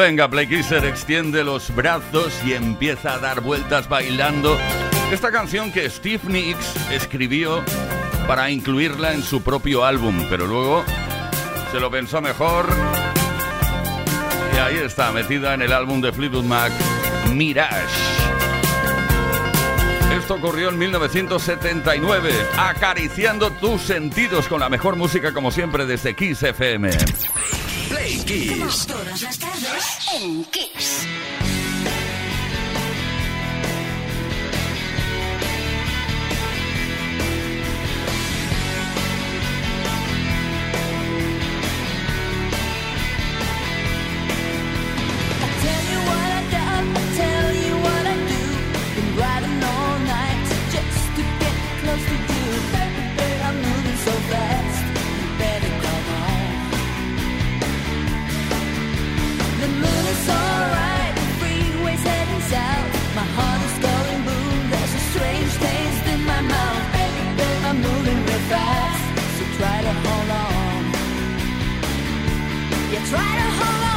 Venga, Playkisser, extiende los brazos y empieza a dar vueltas bailando. Esta canción que Steve Nicks escribió para incluirla en su propio álbum, pero luego se lo pensó mejor. Y ahí está, metida en el álbum de Fleetwood Mac, Mirage. Esto ocurrió en 1979, acariciando tus sentidos con la mejor música como siempre desde Kiss FM. Play Kiss. Todas las tardes try to hold on.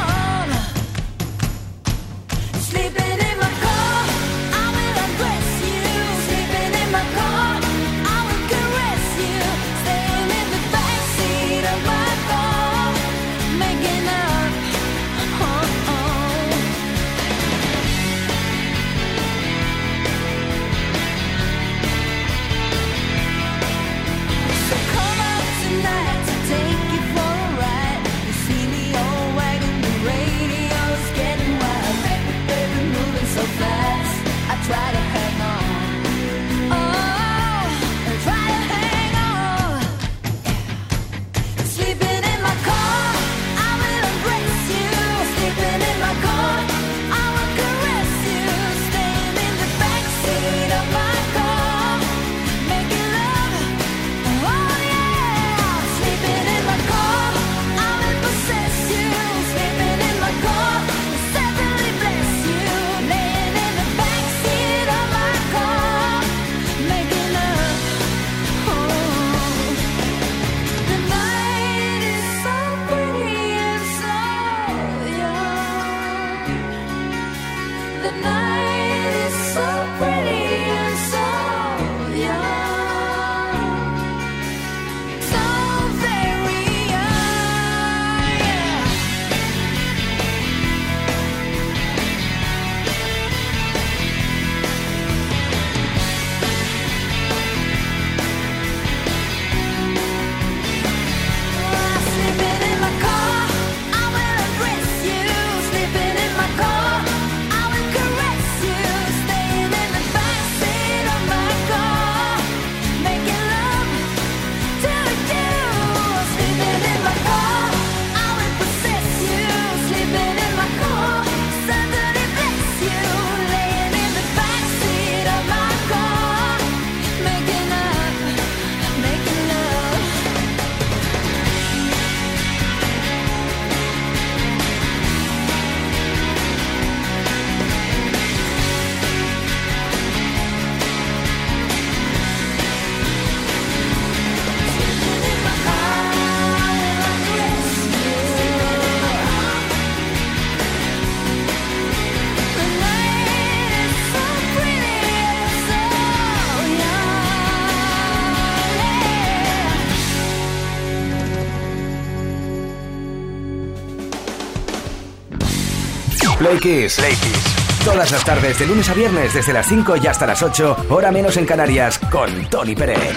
Play Kiss. Play Kiss. Todas las tardes, de lunes a viernes, desde las 5 y hasta las 8, hora menos en Canarias, con Tony Pérez.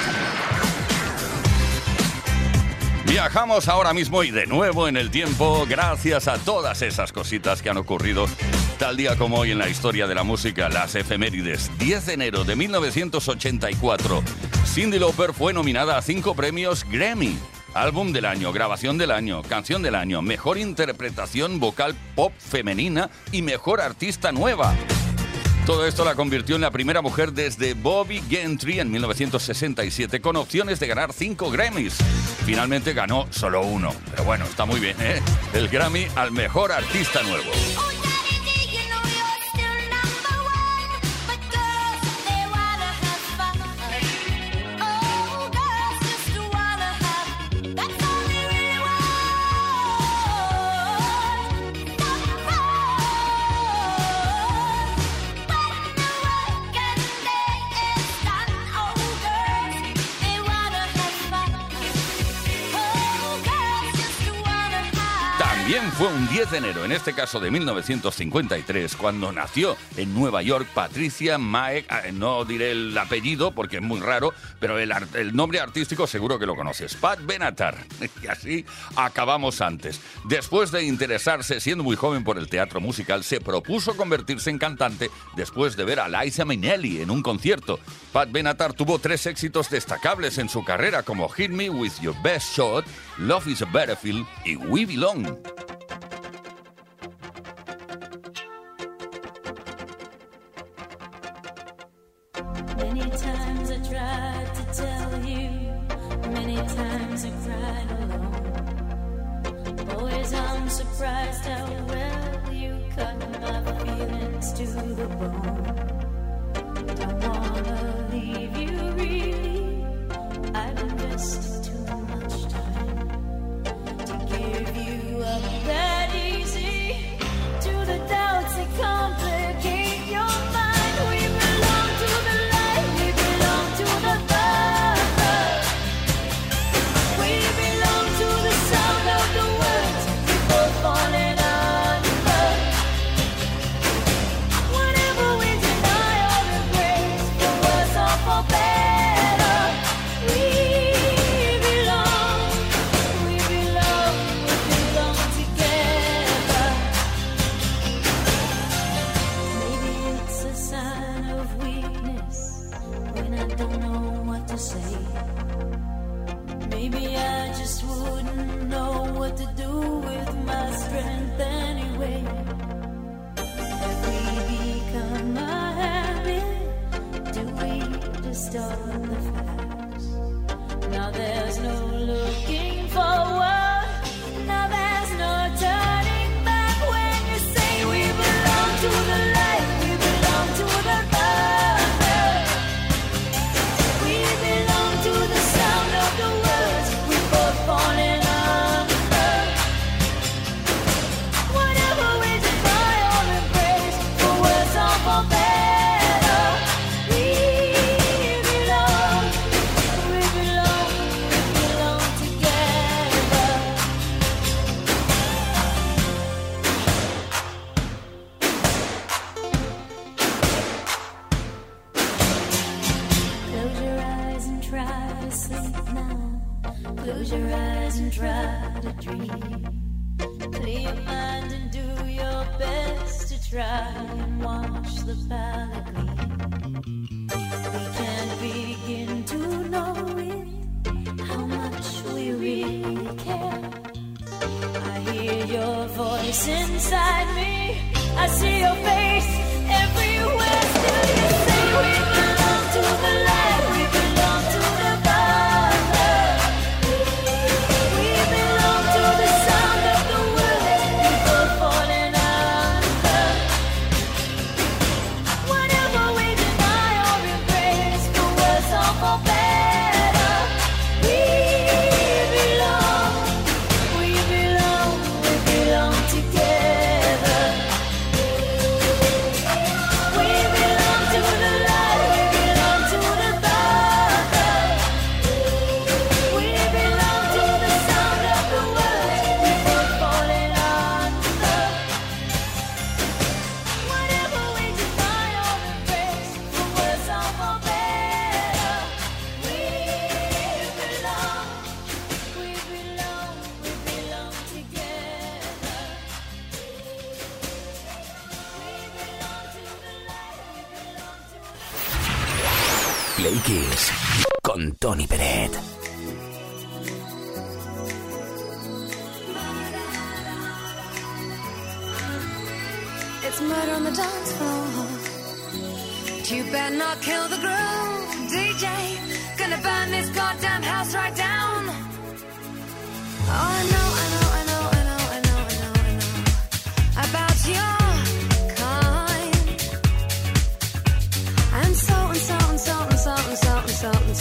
Viajamos ahora mismo y de nuevo en el tiempo gracias a todas esas cositas que han ocurrido tal día como hoy en la historia de la música, las efemérides. 10 de enero de 1984, Cindy Lauper fue nominada a cinco premios Grammy. Álbum del año, grabación del año, canción del año, mejor interpretación vocal pop femenina y mejor artista nueva. Todo esto la convirtió en la primera mujer desde Bobby Gentry en 1967 con opciones de ganar cinco Grammys. Finalmente ganó solo uno, pero bueno, está muy bien, ¿eh? El Grammy al mejor artista nuevo. Fue un 10 de enero, en este caso de 1953, cuando nació en Nueva York Patricia Mae, ah, no diré el apellido porque es muy raro, pero el, nombre artístico seguro que lo conoces, Pat Benatar. Y así acabamos antes. Después de interesarse siendo muy joven por el teatro musical, se propuso convertirse en cantante después de ver a Liza Minnelli en un concierto. Pat Benatar tuvo tres éxitos destacables en su carrera como Hit Me With Your Best Shot, Love Is a Battlefield y We Belong. Voice inside me. I see your face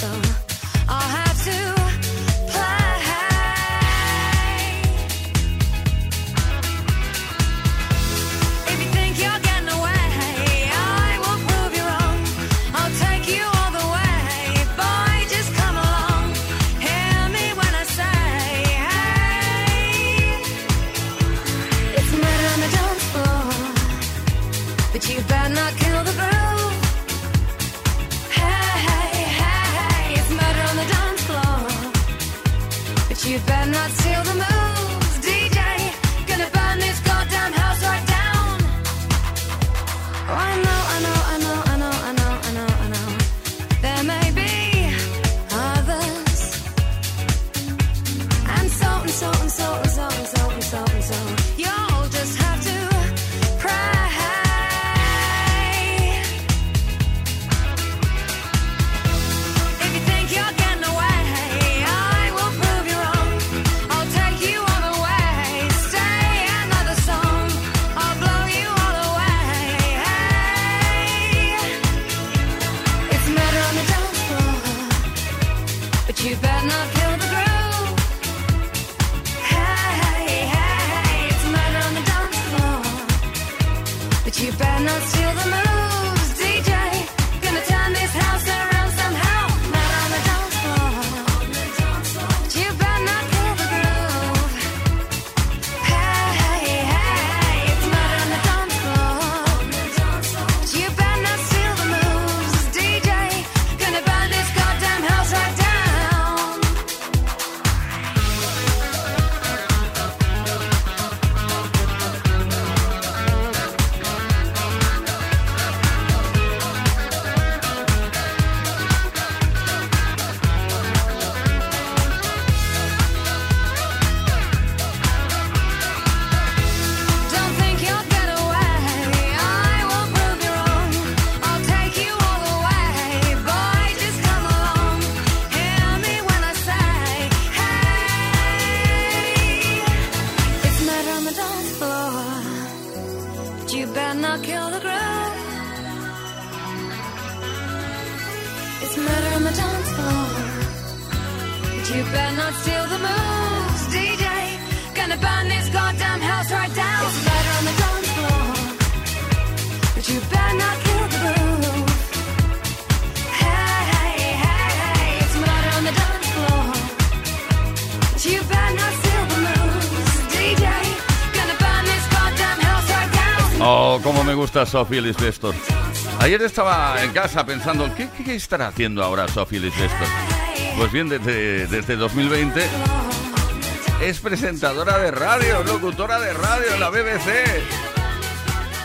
so gusta Sophie Lisbestor. Ayer estaba en casa pensando, ¿qué, estará haciendo ahora Sophie Lisbestor? Pues bien, desde, desde 2020 es presentadora de radio, locutora de radio en la BBC.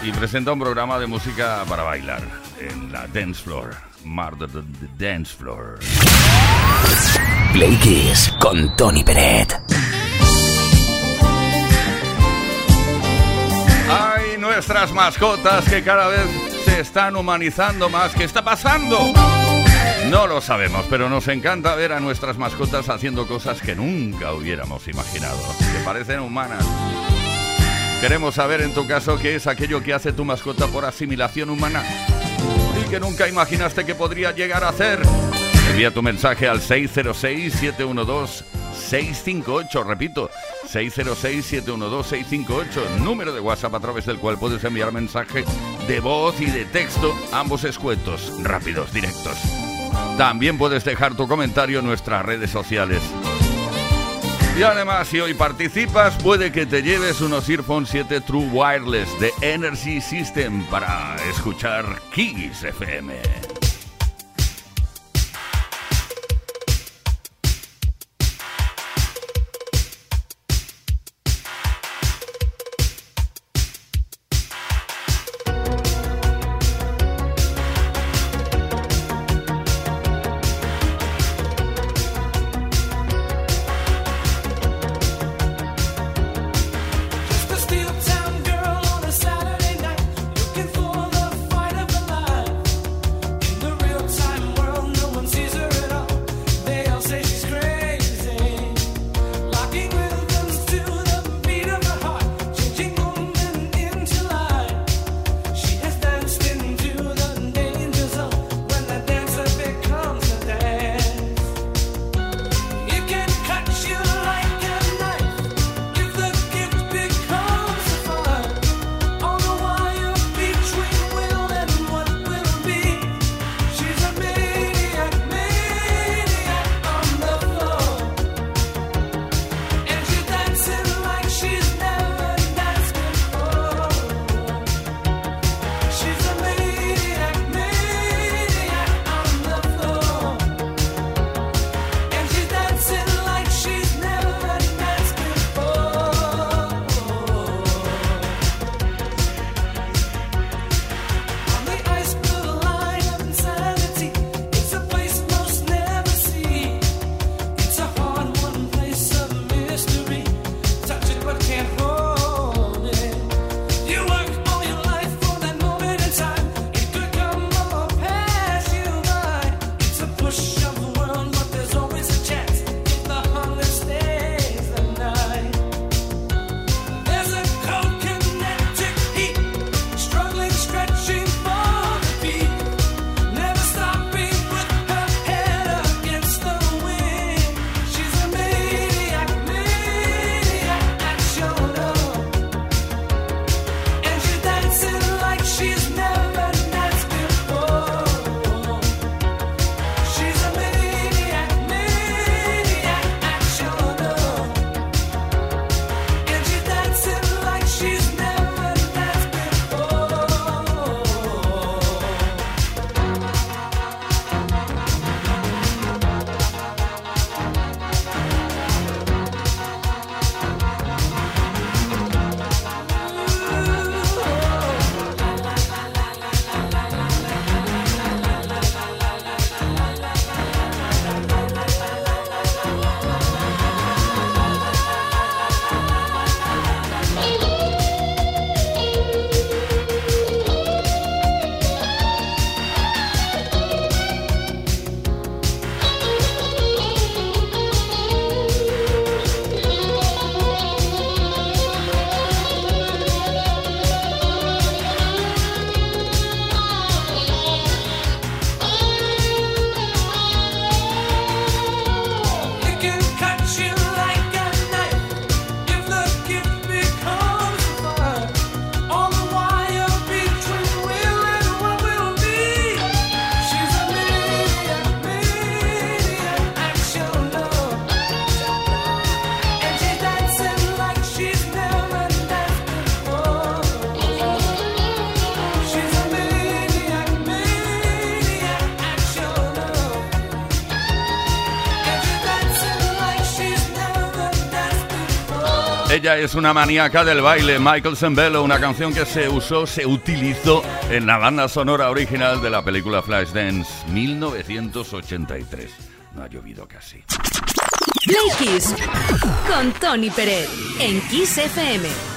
Y presenta un programa de música para bailar en la dance floor. The, the Dance Floor. Play Kiss con Tony Peret. Nuestras mascotas que cada vez se están humanizando más. ¿Qué está pasando? No lo sabemos, pero nos encanta ver a nuestras mascotas haciendo cosas que nunca hubiéramos imaginado, que parecen humanas. Queremos saber en tu caso qué es aquello que hace tu mascota por asimilación humana y que nunca imaginaste que podría llegar a hacer. Envía tu mensaje al 606-712-658, repito, 606-712-658, número de WhatsApp a través del cual puedes enviar mensaje de voz y de texto, ambos escuetos, rápidos, directos. También puedes dejar tu comentario en nuestras redes sociales. Y además, si hoy participas, puede que te lleves unos Earphone 7 True Wireless de Energy System para escuchar Kiss FM. Es una maníaca del baile, Michael Sembello, una canción que se usó, se utilizó en la banda sonora original de la película Flashdance 1983. No ha llovido casi. Play con Tony Pérez en Kiss FM.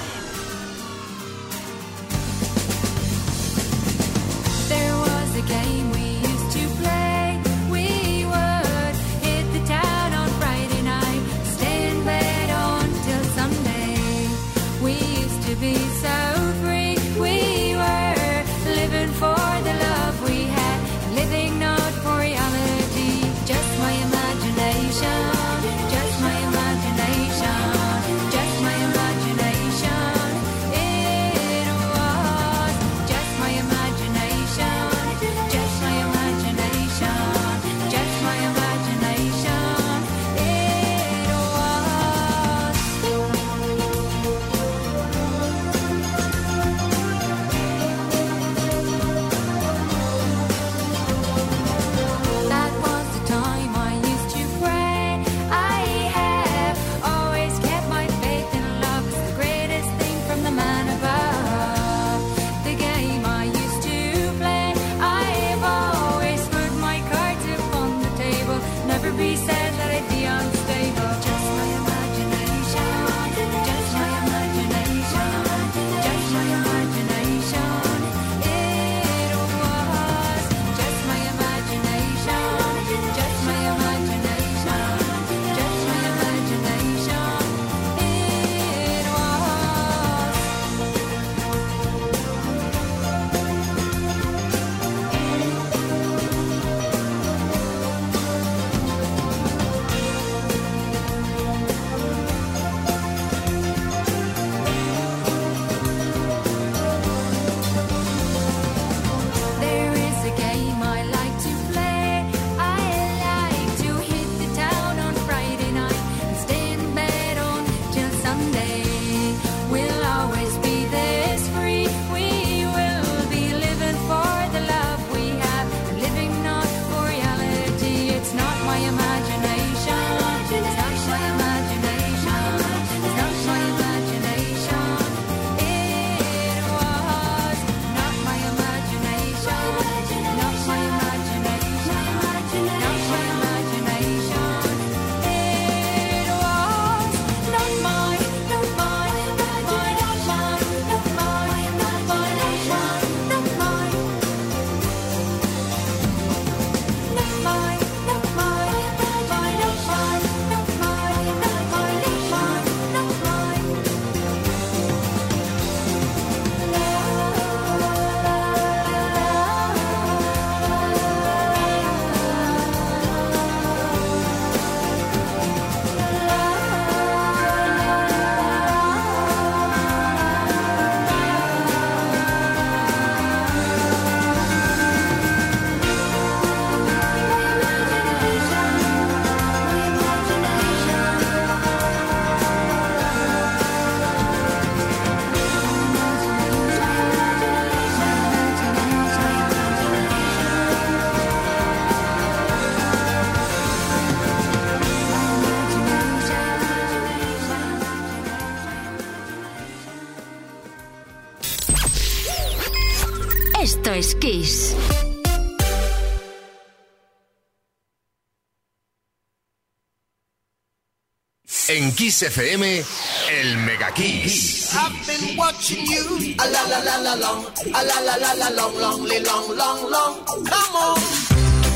Kiss FM, el Mega Kiss. I've been watching you, a la la la la la la la la long. Come on,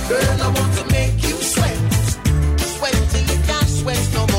girl, I want to make you sweat, sweat till you can't sweat no more.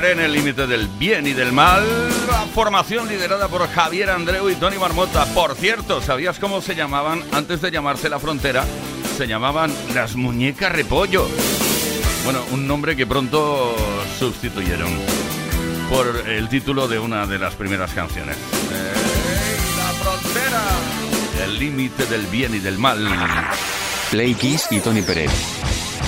En el límite del bien y del mal. La formación liderada por Javier Andreu y Tony Marmota. Por cierto, ¿sabías cómo se llamaban antes de llamarse La Frontera? Se llamaban Las Muñecas Repollo. Bueno, un nombre que pronto sustituyeron por el título de una de las primeras canciones. ¡Ey, La Frontera. El límite del bien y del mal. Play Kiss y Tony Pérez.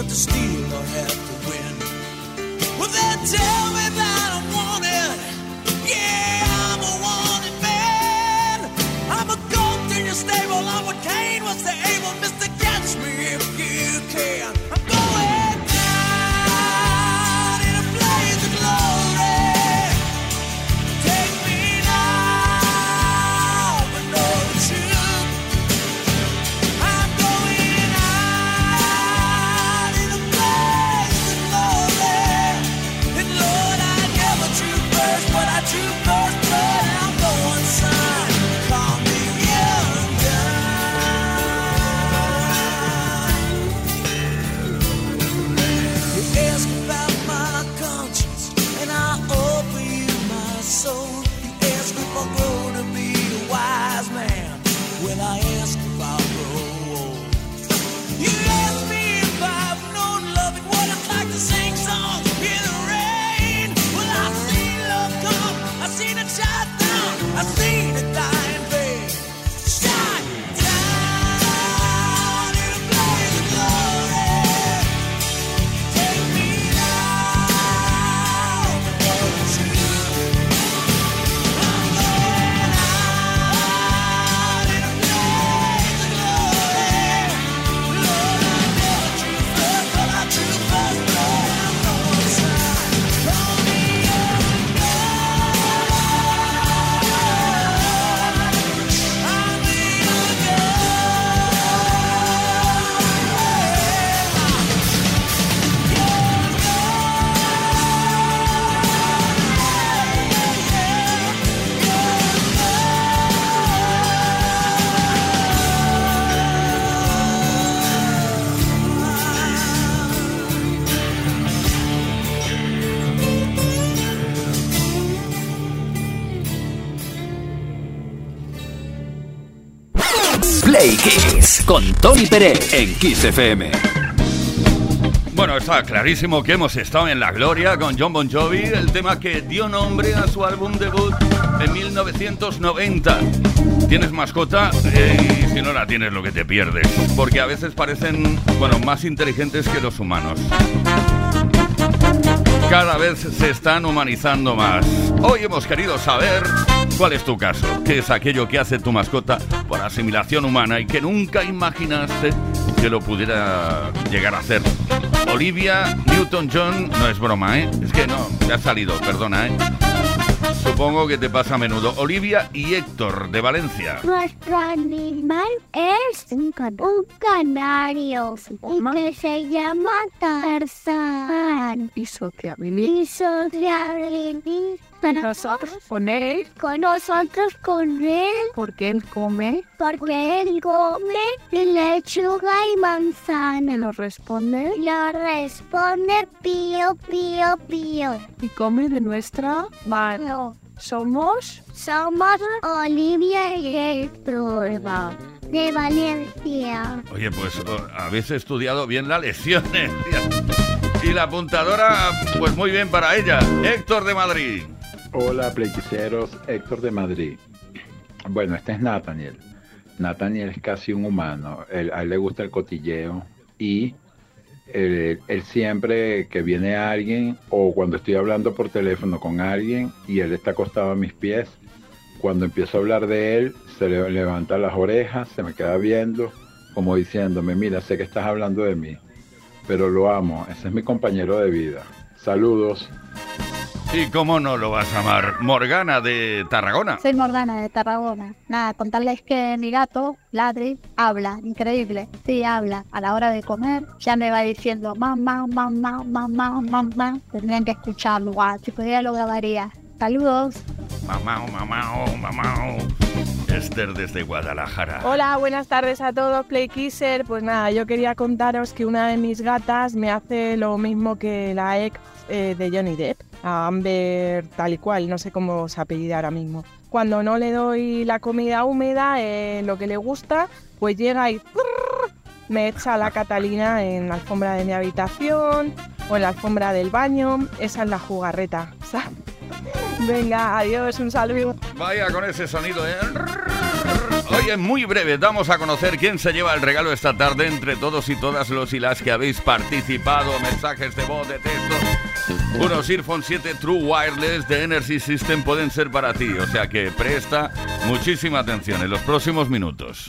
Have to steal or have to win. Well, they tell Tony Pérez en Kiss FM. Bueno, está clarísimo que hemos estado en la gloria con John Bon Jovi, el tema que dio nombre a su álbum debut en 1990. ¿Tienes mascota? Eh, y si no la tienes, lo que te pierdes. Porque a veces parecen, bueno, más inteligentes que los humanos. Cada vez se están humanizando más. Hoy hemos querido saber cuál es tu caso, qué es aquello que hace tu mascota por asimilación humana y que nunca imaginaste que lo pudiera llegar a hacer. Olivia Newton-John, no es broma, ¿eh? Es que no, te ha salido, perdona, ¿eh? supongo que te pasa a menudo. Olivia y Héctor de Valencia. Nuestro animal es un, canario que se llma Tarzán. Y sociabilidad. Y sociabilidad Nosotros con él, con nosotros con él porque él come, porque él come lechuga y manzana. lo responde Lo responde pío, pío, pío. y come de nuestra mano. Somos Somos Olivia y Héctor de Valencia. Oye, pues oh, habéis estudiado bien la lección. ¿eh? Y la apuntadora, pues muy bien para ella. Héctor de Madrid. Hola, playquiseros, Héctor de Madrid. Bueno, este es Nathaniel. Nathaniel es casi un humano. A él le gusta el cotilleo y él, él siempre que viene alguien o cuando estoy hablando por teléfono con alguien y él está acostado a mis pies, cuando empiezo a hablar de él, se le levanta las orejas, se me queda viendo, como diciéndome, mira, sé que estás hablando de mí, pero lo amo, ese es mi compañero de vida. Saludos. ¿Y cómo no lo vas a amar? Morgana de Tarragona. Soy Morgana de Tarragona. Nada, contarles que mi gato, Ladri, habla, increíble. Sí, habla. A la hora de comer, ya me va diciendo mamá, mamá, mamá, mamá. Tendrían que escucharlo, guau, si pudiera lo grabaría. Saludos. Mamá, mamá, mamá. Esther desde Guadalajara. Hola, buenas tardes a todos, Play Kisser. Pues nada, yo quería contaros que una de mis gatas me hace lo mismo que la ex eh, de Johnny Depp, a Amber tal y cual, no sé cómo se apellida ahora mismo. Cuando no le doy la comida húmeda, eh, lo que le gusta, pues llega y me echa la Catalina en la alfombra de mi habitación o en la alfombra del baño. Esa es la jugarreta. Venga, adiós, un saludo. Vaya con ese sonido, ¿eh? Oye, muy breve, damos a conocer quién se lleva el regalo esta tarde entre todos y todas los y las que habéis participado. Mensajes de voz, de texto. Unos Earphone 7 True Wireless de Energy System pueden ser para ti, o sea que presta muchísima atención en los próximos minutos.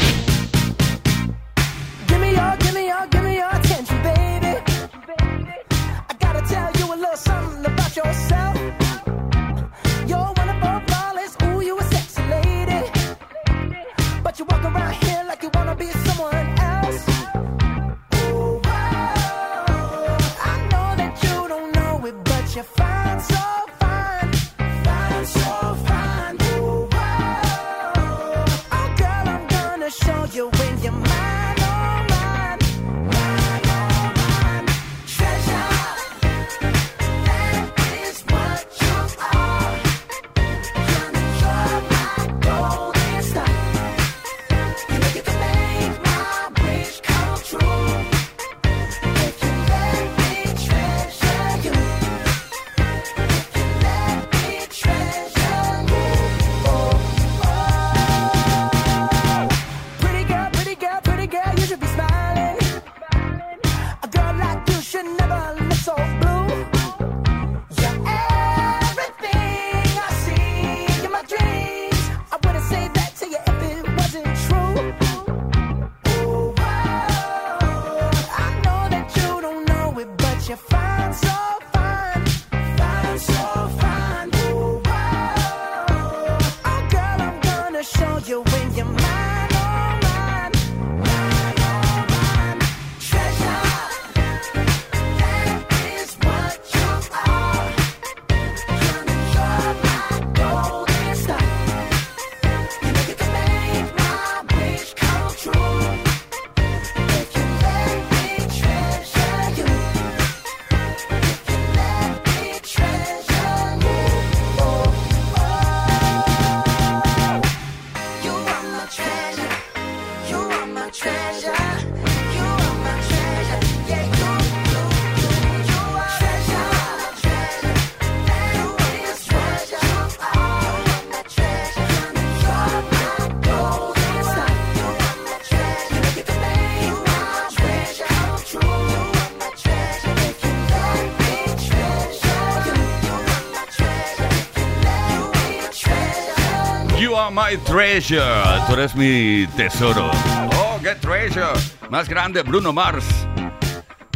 Are my treasure. Tú eres mi tesoro. Oh, qué treasure. Más grande, Bruno Mars.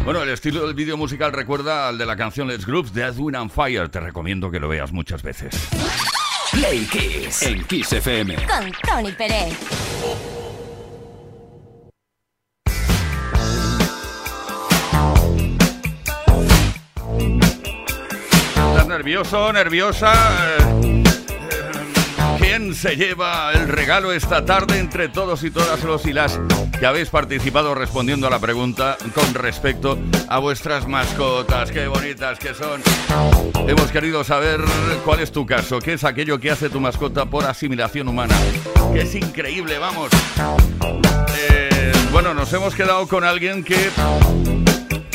Bueno, el estilo del vídeo musical recuerda al de la canción Let's Groups de Edwin and Fire. Te recomiendo que lo veas muchas veces. Play Kiss en Kiss FM. Con Tony Pérez. ¿Estás nervioso, nerviosa? Eh, eh, ¿Quién se lleva el regalo esta tarde entre todos y todas los y las que habéis participado respondiendo a la pregunta con respecto a vuestras mascotas? ¡Qué bonitas que son! Hemos querido saber cuál es tu caso, qué es aquello que hace tu mascota por asimilación humana. Que es increíble, vamos. Eh, bueno, nos hemos quedado con alguien que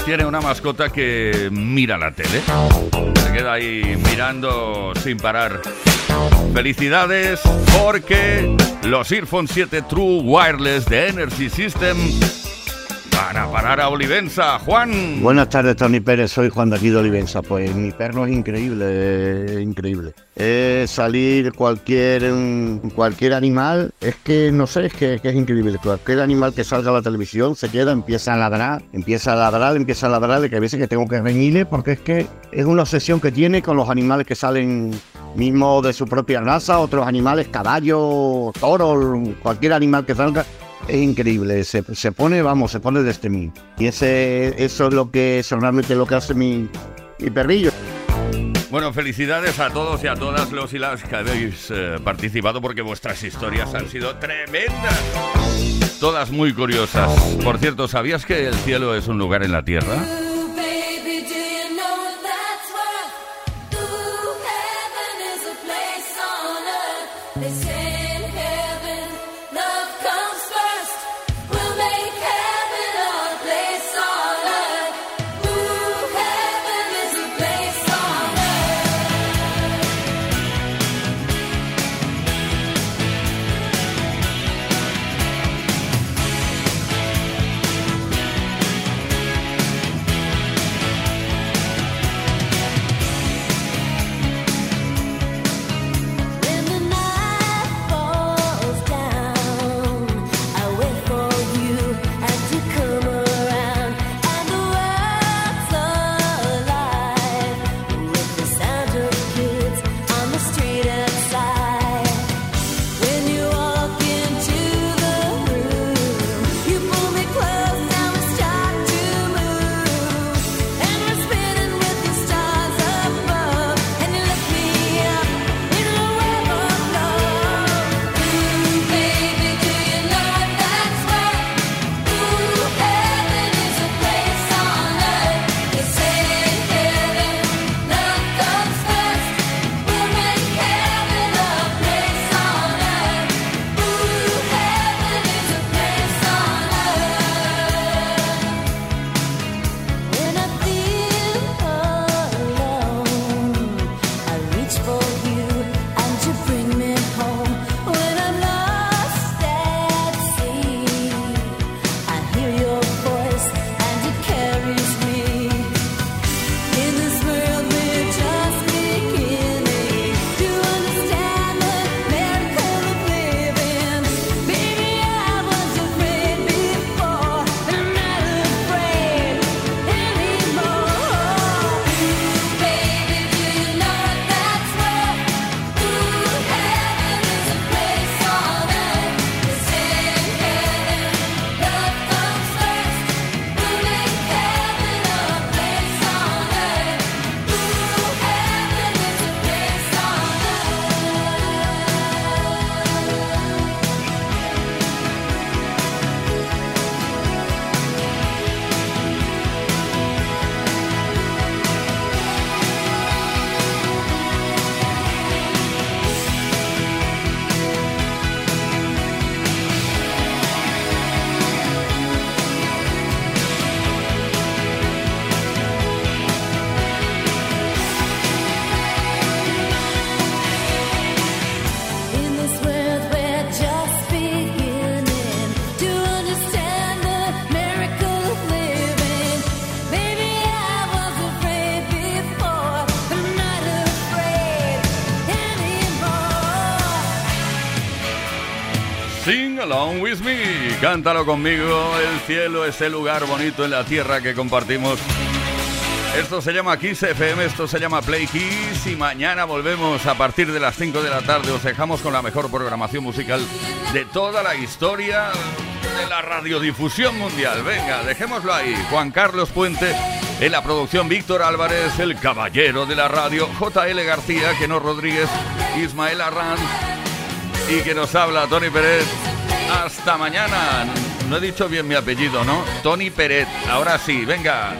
tiene una mascota que mira la tele. Queda ahí mirando sin parar. Felicidades porque los Earphone 7 True Wireless de Energy System van a parar a Olivenza. Juan. Buenas tardes, Tony Pérez. Soy Juan de aquí de Olivenza. Pues mi perro es increíble, eh, increíble. Es salir cualquier mm, cualquier animal, es que no sé, es que, que es increíble. Cualquier animal que salga a la televisión se queda, empieza a ladrar, empieza a ladrar, empieza a ladrar, de que a veces que tengo que reñirle porque es que es una obsesión que tiene con los animales que salen mismo de su propia raza, otros animales, caballos, toros, cualquier animal que salga. Es increíble, se, se pone, vamos, se pone desde mí. Y ese, eso es lo que, es lo que hace mi, mi perrillo. Bueno, felicidades a todos y a todas los y las que habéis eh, participado porque vuestras historias han sido tremendas. Todas muy curiosas. Por cierto, ¿sabías que el cielo es un lugar en la tierra? Cántalo conmigo. El cielo es el lugar bonito en la tierra que compartimos. Esto se llama Kiss FM, esto se llama Play Kiss y mañana volvemos a partir de las 5 de la tarde. Os dejamos con la mejor programación musical de toda la historia de la radiodifusión mundial. Venga, dejémoslo ahí. Juan Carlos Puente en la producción Víctor Álvarez, el caballero de la radio, JL García, Keno Rodríguez, Ismael Arranz y que nos habla Tony Pérez. Hasta mañana. No he dicho bien mi apellido, ¿no? Tony Pérez. Ahora sí, venga.